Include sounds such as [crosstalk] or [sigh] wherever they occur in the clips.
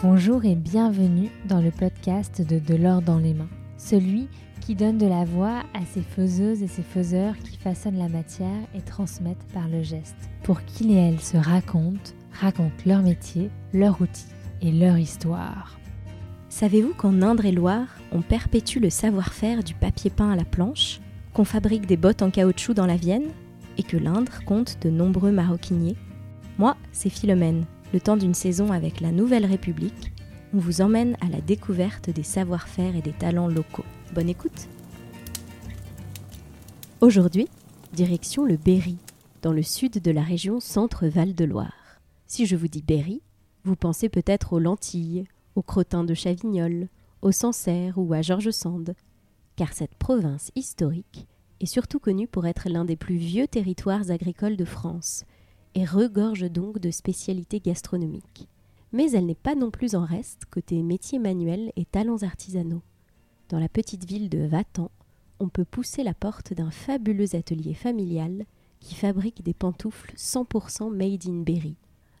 Bonjour et bienvenue dans le podcast de De l'or dans les mains, celui qui donne de la voix à ces faiseuses et ces faiseurs qui façonnent la matière et transmettent par le geste, pour qu'ils et elles se racontent, racontent leur métier, leur outil et leur histoire. Savez-vous qu'en Indre et Loire, on perpétue le savoir-faire du papier peint à la planche, qu'on fabrique des bottes en caoutchouc dans la Vienne, et que l'Indre compte de nombreux maroquiniers? Moi, c'est Philomène, le temps d'une saison avec la Nouvelle République, on vous emmène à la découverte des savoir-faire et des talents locaux. Bonne écoute Aujourd'hui, direction le Berry, dans le sud de la région Centre-Val de Loire. Si je vous dis Berry, vous pensez peut-être aux lentilles, aux crottins de Chavignol, aux Sancerre ou à Georges Sand, car cette province historique est surtout connue pour être l'un des plus vieux territoires agricoles de France, et regorge donc de spécialités gastronomiques. Mais elle n'est pas non plus en reste côté métiers manuels et talents artisanaux. Dans la petite ville de Vatan, on peut pousser la porte d'un fabuleux atelier familial qui fabrique des pantoufles 100% made in Berry.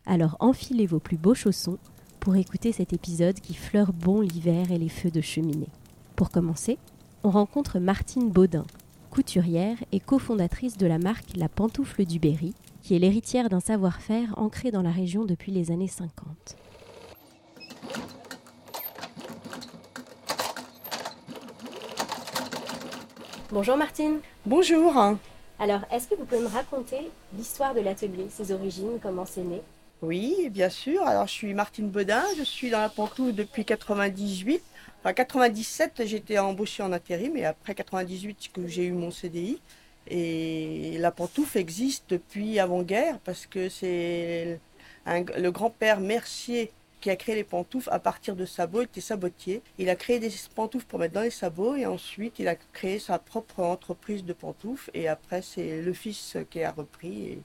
Alors enfilez vos plus beaux chaussons pour écouter cet épisode qui fleure bon l'hiver et les feux de cheminée. Pour commencer, on rencontre Martine Baudin, couturière et cofondatrice de la marque La Pantoufle du Berry, qui est l'héritière d'un savoir-faire ancré dans la région depuis les années 50. Bonjour Martine. Bonjour. Alors, est-ce que vous pouvez me raconter l'histoire de l'atelier, ses origines, comment c'est né? Oui, bien sûr. Alors, je suis Martine Bedin, je suis dans la pantoufle depuis 98. Enfin, 97, j'étais embauchée en intérim, et après 98, que j'ai eu mon CDI. Et la pantoufle existe depuis avant-guerre parce que c'est le grand-père Mercier qui a créé les pantoufles à partir de sabots, il était sabotier. Il a créé des pantoufles pour mettre dans les sabots et ensuite il a créé sa propre entreprise de pantoufles et après c'est le fils qui a repris et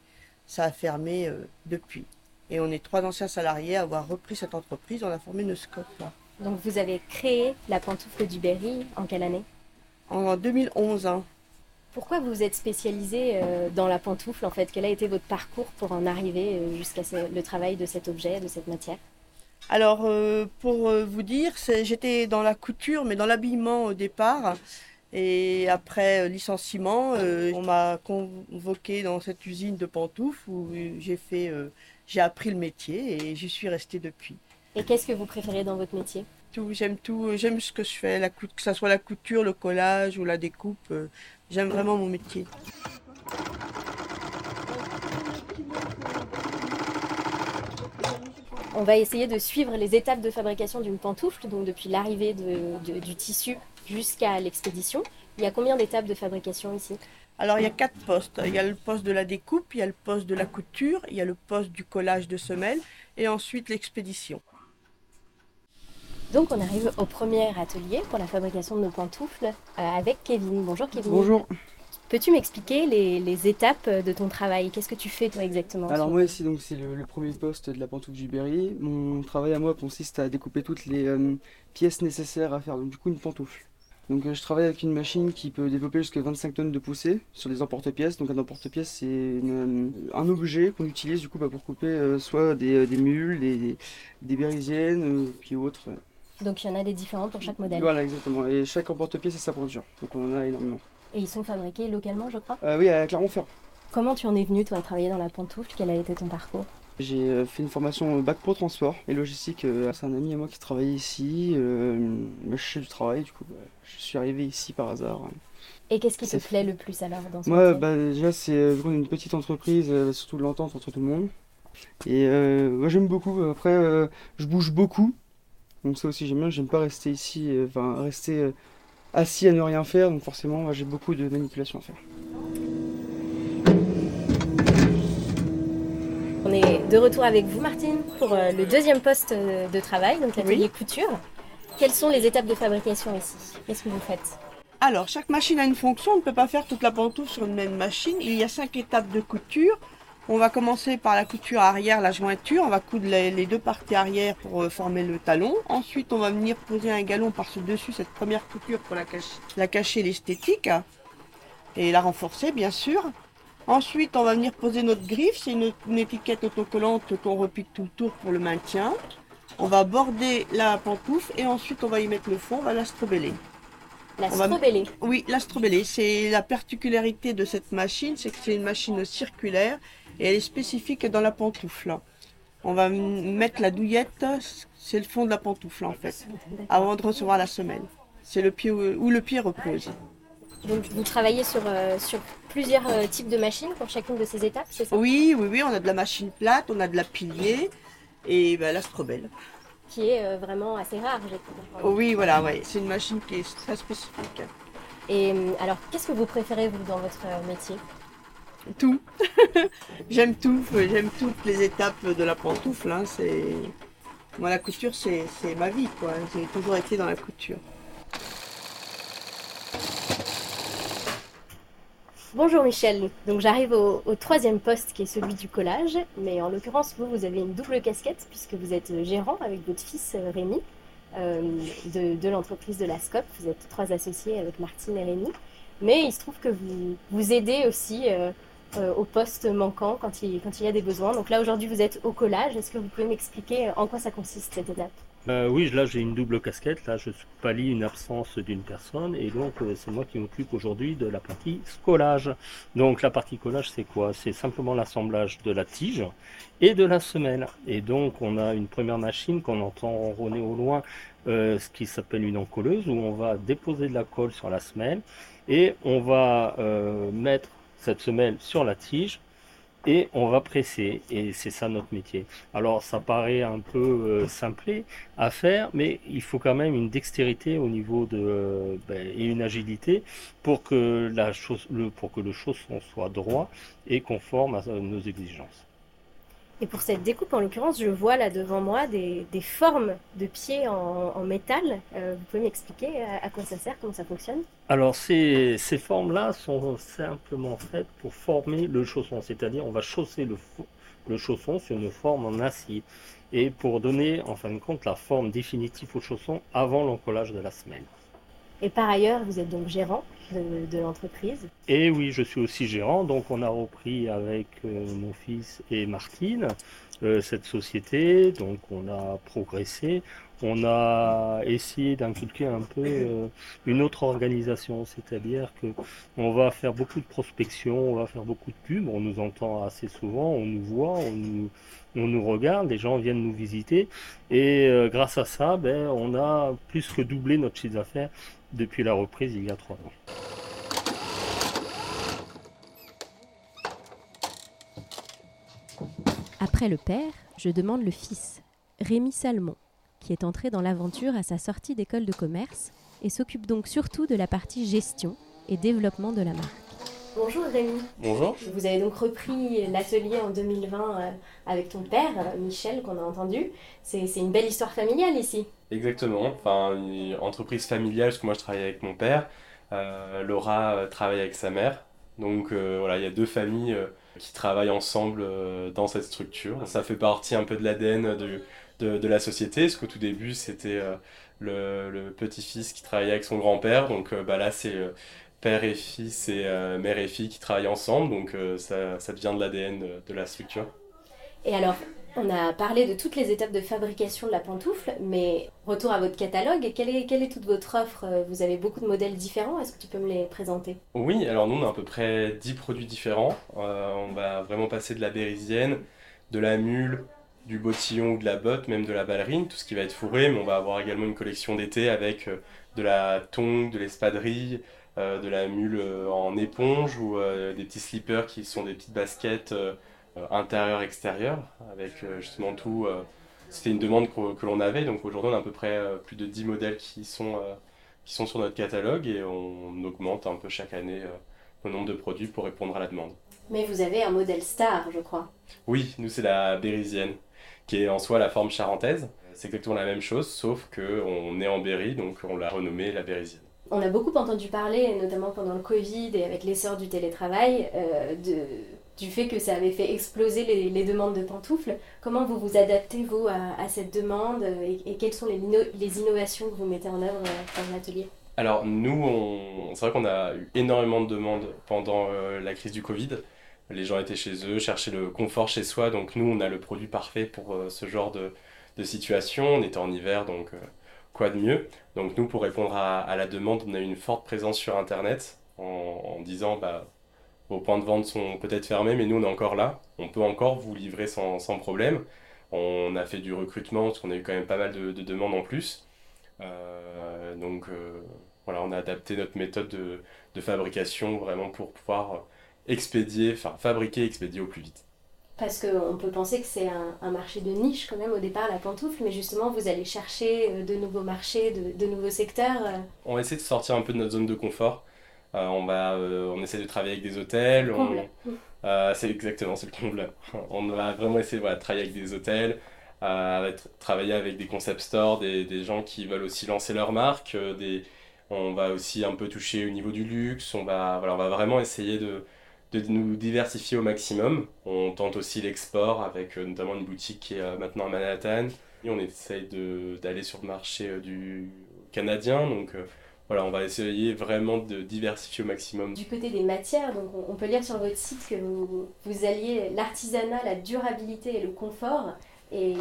ça a fermé euh, depuis. Et on est trois anciens salariés à avoir repris cette entreprise, on a formé une scope. Donc vous avez créé la pantoufle du Berry en quelle année? En 2011. Hein. Pourquoi vous êtes spécialisé euh, dans la pantoufle en fait? Quel a été votre parcours pour en arriver euh, jusqu'à le travail de cet objet, de cette matière? Alors euh, pour vous dire, j'étais dans la couture mais dans l'habillement au départ. Et après licenciement, on m'a convoqué dans cette usine de pantoufles où j'ai fait, j'ai appris le métier et j'y suis restée depuis. Et qu'est-ce que vous préférez dans votre métier? Tout, j'aime tout, j'aime ce que je fais, la, que ce soit la couture, le collage ou la découpe. J'aime vraiment mon métier. On va essayer de suivre les étapes de fabrication d'une pantoufle, donc depuis l'arrivée du tissu jusqu'à l'expédition. Il y a combien d'étapes de fabrication ici? Alors il y a quatre postes. Il y a le poste de la découpe, il y a le poste de la couture, il y a le poste du collage de semelles et ensuite l'expédition. Donc on arrive au premier atelier pour la fabrication de nos pantoufles euh, avec Kevin. Bonjour Kevin. Bonjour. Peux-tu m'expliquer les, étapes de ton travail? Qu'est-ce que tu fais toi exactement? Alors moi ici donc c'est le, premier poste de la pantoufle du Berry. Mon travail à moi consiste à découper toutes les euh, pièces nécessaires à faire donc du coup une pantoufle. Donc euh, je travaille avec une machine qui peut développer jusqu'à 25 tonnes de poussée sur les emporte-pièces. Donc un emporte-pièce c'est un objet qu'on utilise du coup bah, pour couper soit des, mules, des, des bérisiennes, puis autres. Donc il y en a des différents pour chaque modèle. Voilà, exactement. Et chaque emporte-pièce, c'est sa production. Donc on en a énormément. Et ils sont fabriqués localement, je crois? Euh, Oui, à Clermont-Ferrand. Comment tu en es venu, toi, à travailler dans la pantoufle? Quel a été ton parcours? J'ai euh, fait une formation bac pro transport et logistique. Euh, c'est un ami à moi qui travaillait ici. je suis du travail, du coup, je suis arrivé ici par hasard. Et qu'est-ce qui te plaît le plus alors dans ce Moi, bah, déjà, c'est une petite entreprise, surtout de l'entente entre tout le monde. Et moi, j'aime beaucoup. Après, je bouge beaucoup. Donc ça aussi j'aime bien, j'aime pas rester ici, euh, enfin rester euh, assis à ne rien faire, donc forcément j'ai beaucoup de manipulations à faire. Est de retour avec vous Martine pour euh, le deuxième poste de travail, donc l'atelier couture. Quelles sont les étapes de fabrication ici? Qu'est-ce que vous faites? Alors, chaque machine a une fonction, on ne peut pas faire toute la pantoufle sur une même machine. Il y a cinq étapes de couture. On va commencer par la couture arrière, la jointure. On va coudre les, deux parties arrière pour euh, former le talon. Ensuite, on va venir poser un galon par-dessus cette première couture pour la, cacher, la cacher l'esthétique et la renforcer, bien sûr. Ensuite, on va venir poser notre griffe. C'est une, étiquette autocollante qu'on repique tout le tour pour le maintien. On va border la pantoufle et ensuite on va y mettre le fond, on va. La va- strobellée. Oui, l'astrobeller, c'est la particularité de cette machine, c'est que c'est une machine circulaire et elle est spécifique dans la pantoufle. On va mettre la douillette, c'est le fond de la pantoufle en fait, avant de recevoir la semelle. C'est le pied où, où le pied repose. Donc vous travaillez sur, euh, sur plusieurs euh, types de machines pour chacune de ces étapes, c'est ça? Oui, oui, oui, on a de la machine plate, on a de la pilier et ben, l'astrobelle. Qui est euh, vraiment assez rare, j'ai. Oui, voilà, ouais. c'est une machine qui est très spécifique. Et euh, alors, qu'est-ce que vous préférez, vous, dans votre euh, métier? Tout. [laughs] j'aime tout, j'aime toutes les étapes de la pantoufle. hein, C'est... Moi, la couture, c'est, c'est ma vie, quoi. J'ai toujours été dans la couture. Bonjour Michel, donc j'arrive au, troisième poste qui est celui du collage, mais en l'occurrence vous, vous avez une double casquette puisque vous êtes gérant avec votre fils euh, Rémi euh, de, l'entreprise de la SCOP, vous êtes trois associés avec Martine et Rémi, mais il se trouve que vous, vous aidez aussi euh, euh, au poste manquant quand il, quand il y a des besoins. Donc là aujourd'hui vous êtes au collage, est-ce que vous pouvez m'expliquer en quoi ça consiste cette étape? Euh, oui, là j'ai une double casquette. Là je pallie une absence d'une personne et donc euh, c'est moi qui m'occupe aujourd'hui de la partie collage. Donc la partie collage c'est quoi? C'est simplement l'assemblage de la tige et de la semelle. Et donc on a une première machine qu'on entend ronronner au loin, euh, ce qui s'appelle une encolleuse où on va déposer de la colle sur la semelle et on va euh, mettre cette semelle sur la tige et on va presser et c'est ça notre métier. Alors ça paraît un peu euh, simplé à faire, mais il faut quand même une dextérité au niveau de euh, ben, et une agilité pour que la chose, le, pour que le chausson soit droit et conforme à nos exigences. Et pour cette découpe, en l'occurrence, je vois là devant moi des, des formes de pieds en, métal. Euh, vous pouvez m'expliquer à, à quoi ça sert, comment ça fonctionne? Alors ces, ces formes-là sont simplement faites pour former le chausson, c'est-à-dire on va chausser le, le chausson sur une forme en acier et pour donner en fin de compte la forme définitive au chausson avant l'encollage de la semelle. Et par ailleurs, vous êtes donc gérant de, l'entreprise. Et oui, je suis aussi gérant, donc on a repris avec euh, mon fils et Martine euh, cette société, donc on a progressé, on a essayé d'inculquer un peu euh, une autre organisation, c'est-à-dire que on va faire beaucoup de prospection, on va faire beaucoup de pubs, on nous entend assez souvent, on nous voit, on nous, regarde, les gens viennent nous visiter, et grâce à ça, ben, on a plus que doublé notre chiffre d'affaires depuis la reprise il y a trois ans. Après le père, je demande le fils, Rémi Salmon, qui est entré dans l'aventure à sa sortie d'école de commerce et s'occupe donc surtout de la partie gestion et développement de la marque. Bonjour Rémi. Bonjour. Vous avez donc repris l'atelier en 2020 euh, avec ton père, euh, Michel, qu'on a entendu. C'est une belle histoire familiale ici. Exactement. Enfin, une entreprise familiale, parce que moi je travaille avec mon père. Euh, Laura travaille avec sa mère. Donc euh, voilà, il y a deux familles euh, qui travaillent ensemble dans cette structure. Ça fait partie un peu de l'ADN de, de, de la société, parce qu'au tout début c'était le, le petit-fils qui travaillait avec son grand-père. Donc bah, là c'est père et fils et euh, mère et fille qui travaillent ensemble. Donc euh, ça, ça devient de l'ADN de, de la structure. Et alors, on a parlé de toutes les étapes de fabrication de la pantoufle, mais retour à votre catalogue, quelle est, quelle est toute votre offre? Vous avez beaucoup de modèles différents, est-ce que tu peux me les présenter? Oui, alors nous on a à peu près 10 produits différents. Euh, on va vraiment passer de la bérisienne, de la mule, du bottillon ou de la botte, même de la ballerine, tout ce qui va être fourré, mais on va avoir également une collection d'été avec euh, de la tongue, de l'espadrille, euh, de la mule euh, en éponge ou euh, des petits slippers qui sont des petites baskets euh, euh, intérieures-extérieures, avec euh, justement tout. euh, C'était une demande que, que l'on avait, donc aujourd'hui on a à peu près euh, plus de 10 modèles qui sont, euh, qui sont sur notre catalogue et on augmente un peu chaque année euh, le nombre de produits pour répondre à la demande. Mais vous avez un modèle star, je crois. Oui, nous c'est la bérisienne, qui est en soi la forme charentaise. C'est exactement la même chose, sauf qu'on est en Berry, donc on l'a renommée la bérisienne. On a beaucoup entendu parler, notamment pendant le Covid et avec l'essor du télétravail, euh, du fait que ça avait fait exploser les, demandes de pantoufles. Comment vous vous adaptez, vous, à, cette demande euh, et, quelles sont les, inno- les innovations que vous mettez en œuvre euh, dans l'atelier Alors nous, c'est vrai qu'on a eu énormément de demandes pendant la crise du Covid. Les gens étaient chez eux, cherchaient le confort chez soi, donc nous, on a le produit parfait pour ce genre de, de situation. On était en hiver, donc quoi de mieux Donc nous, pour répondre à, la demande, on a eu une forte présence sur Internet en, disant bah, vos points de vente sont peut-être fermés, mais nous, on est encore là. On peut encore vous livrer sans, problème. On a fait du recrutement parce qu'on a eu quand même pas mal de, demandes en plus. Euh, donc euh, voilà, on a adapté notre méthode de, de fabrication vraiment pour pouvoir expédier, enfin fabriquer expédier au plus vite. Parce qu'on peut penser que c'est un, marché de niche quand même au départ, la pantoufle, mais justement vous allez chercher euh, de nouveaux marchés, de, nouveaux secteurs. On va essayer de sortir un peu de notre zone de confort. on, va, on essaie de travailler avec des hôtels. c'est exactement, c'est le comble. [laughs] On va vraiment essayer de travailler avec des hôtels, travailler avec des concept stores, des, des, gens qui veulent aussi lancer leur marque. Des, on va aussi un peu toucher au niveau du luxe. On va, voilà, on va vraiment essayer de, de nous diversifier au maximum. On tente aussi l'export avec euh, notamment une boutique qui est euh, maintenant à Manhattan. Et on essaye d'aller sur le marché euh, du canadien. Donc voilà, on va essayer vraiment de diversifier au maximum. Du côté des matières, donc on peut lire sur votre site que vous, vous alliez l'artisanat, la durabilité et le confort. Et,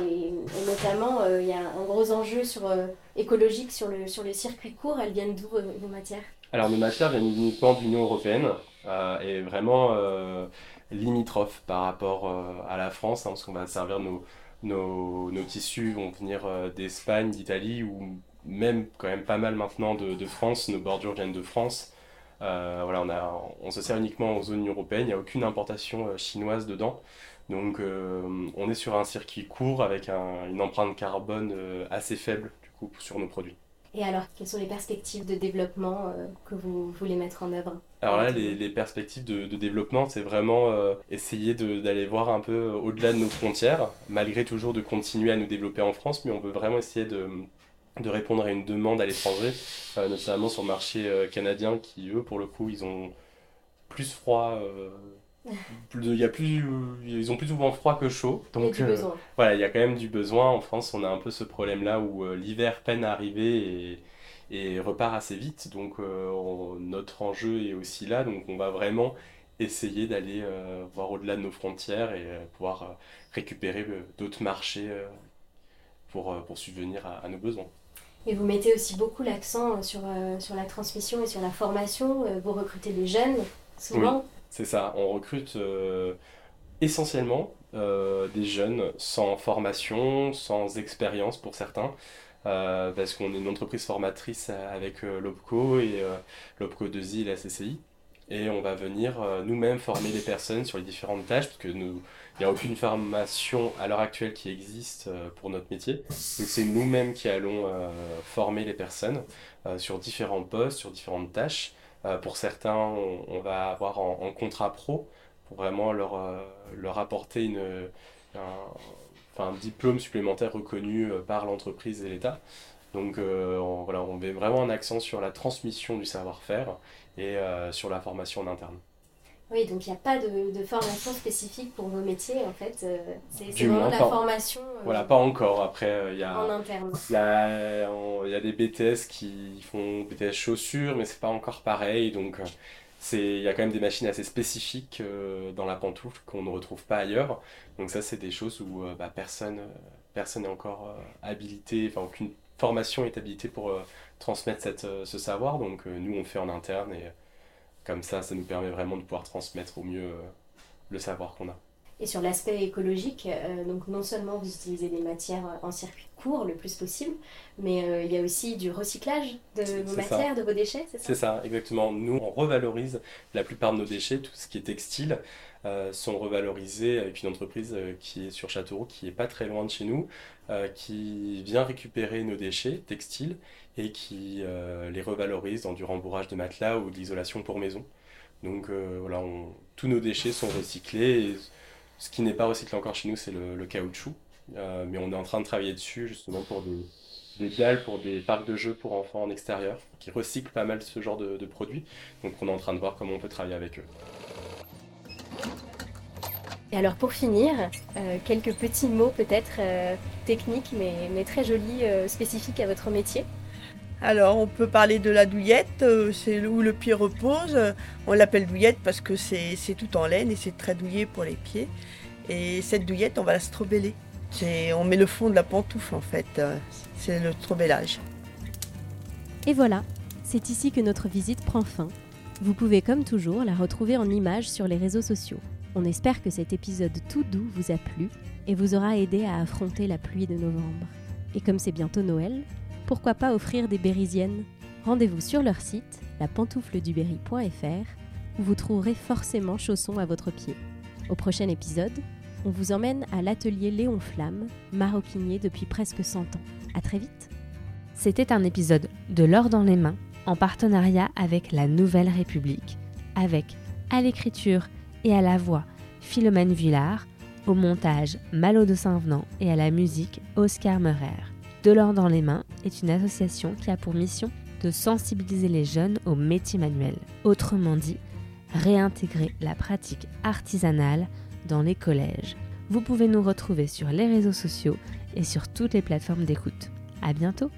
notamment, il y a un gros enjeu sur, écologique sur le, sur le circuit court. Elles viennent d'où vos matières? Alors nos matières viennent uniquement de l'Union Européenne. Euh, est vraiment euh, limitrophe par rapport euh, à la France, hein, parce qu'on va servir nos, nos, nos, tissus vont venir d'Espagne, d'Italie, ou même quand même pas mal maintenant de, de France. Nos bordures viennent de France. voilà, on, a, on se sert uniquement aux zones européennes, il n'y a aucune importation chinoise dedans. Donc on est sur un circuit court avec une empreinte carbone assez faible du coup, sur nos produits. Et alors, quelles sont les perspectives de développement euh, que vous voulez mettre en œuvre Alors là, les, les perspectives de, de développement, c'est vraiment euh, essayer d'aller voir un peu au-delà de nos frontières, malgré toujours de continuer à nous développer en France, mais on veut vraiment essayer de, de répondre à une demande à l'étranger, euh, notamment sur le marché canadien, qui eux, pour le coup, ils ont plus froid il y a plus, ils ont plus souvent froid que chaud. Donc, euh, voilà, il y a quand même du besoin. En France, on a un peu ce problème-là où euh, l'hiver peine à arriver et, et repart assez vite. Donc, euh, notre enjeu est aussi là. Donc, on va vraiment essayer d'aller voir au-delà de nos frontières et pouvoir récupérer d'autres marchés pour, pour subvenir à, nos besoins. Et vous mettez aussi beaucoup l'accent sur, sur la transmission et sur la formation. Vous recrutez des jeunes, souvent. C'est ça, on recrute euh, essentiellement euh, des jeunes sans formation, sans expérience pour certains, euh, parce qu'on est une entreprise formatrice avec l'OPCO et l'OPCO 2I et la CCI. Et on va venir nous-mêmes former les personnes sur les différentes tâches, parce que nous, il n'y a aucune formation à l'heure actuelle qui existe pour notre métier. Donc c'est nous-mêmes qui allons former les personnes sur différents postes, sur différentes tâches. Euh, pour certains, on, va avoir en, contrat pro pour vraiment leur, euh, apporter un, diplôme supplémentaire reconnu euh, par l'entreprise et l'État. Donc on, voilà, on met vraiment un accent sur la transmission du savoir-faire et sur la formation en interne. Oui, donc il n'y a pas de, formation spécifique pour vos métiers, en fait. Euh, c'est vraiment la formation. Euh, voilà, pas encore. Après, il y a. En interne. Il y, a des BTS qui font BTS chaussures, mais c'est pas encore pareil. Donc, euh, il y a quand même des machines assez spécifiques dans la pantoufle qu'on ne retrouve pas ailleurs. Donc, ça, c'est des choses où bah, personne personne n'est encore habilité, enfin, aucune formation est habilitée pour transmettre cette, ce savoir. Donc, nous, on fait en interne et comme ça, ça nous permet vraiment de pouvoir transmettre au mieux euh, le savoir qu'on a. Et sur l'aspect écologique, euh, donc non seulement vous utilisez des matières en circuit court le plus possible, mais euh, il y a aussi du recyclage de vos matières, de vos déchets, c'est ça? C'est ça, exactement. Nous, on revalorise la plupart de nos déchets, tout ce qui est textile, sont revalorisés avec une entreprise qui est sur Châteauroux, qui est pas très loin de chez nous, qui vient récupérer nos déchets textiles et qui euh, les revalorise dans du rembourrage de matelas ou de l'isolation pour maison. Donc euh, voilà, tous nos déchets sont recyclés. Ce qui n'est pas recyclé encore chez nous, c'est le, caoutchouc. Euh, mais on est en train de travailler dessus justement pour des, des dalles, pour des parcs de jeux pour enfants en extérieur, qui recyclent pas mal ce genre de, produits. Donc on est en train de voir comment on peut travailler avec eux. Et alors pour finir, quelques petits mots peut-être techniques mais, mais, très jolis, spécifiques à votre métier. Alors, on peut parler de la douillette, euh, c'est où le pied repose. On l'appelle douillette parce que c'est tout en laine et c'est très douillé pour les pieds. Et cette douillette, on va la strobeller. on met le fond de la pantoufle en fait. C'est le trobellage. Et voilà, c'est ici que notre visite prend fin. Vous pouvez comme toujours la retrouver en images sur les réseaux sociaux. On espère que cet épisode tout doux vous a plu et vous aura aidé à affronter la pluie de novembre. Et comme c'est bientôt Noël, pourquoi pas offrir des bérisiennes? Rendez-vous sur leur site, lapantoufleduberry.fr, où vous trouverez forcément chaussons à votre pied. Au prochain épisode, on vous emmène à l'atelier Léon Flamme, maroquinier depuis presque 100 ans. À très vite C'était un épisode de L'or dans les mains, en partenariat avec la Nouvelle République, avec, à l'écriture et à la voix, Philomène Villard, au montage Malo de Saint-Venant et à la musique Oscar Meurer. De l'or dans les mains est une association qui a pour mission de sensibiliser les jeunes aux métiers manuels. Autrement dit, réintégrer la pratique artisanale dans les collèges. Vous pouvez nous retrouver sur les réseaux sociaux et sur toutes les plateformes d'écoute. À bientôt!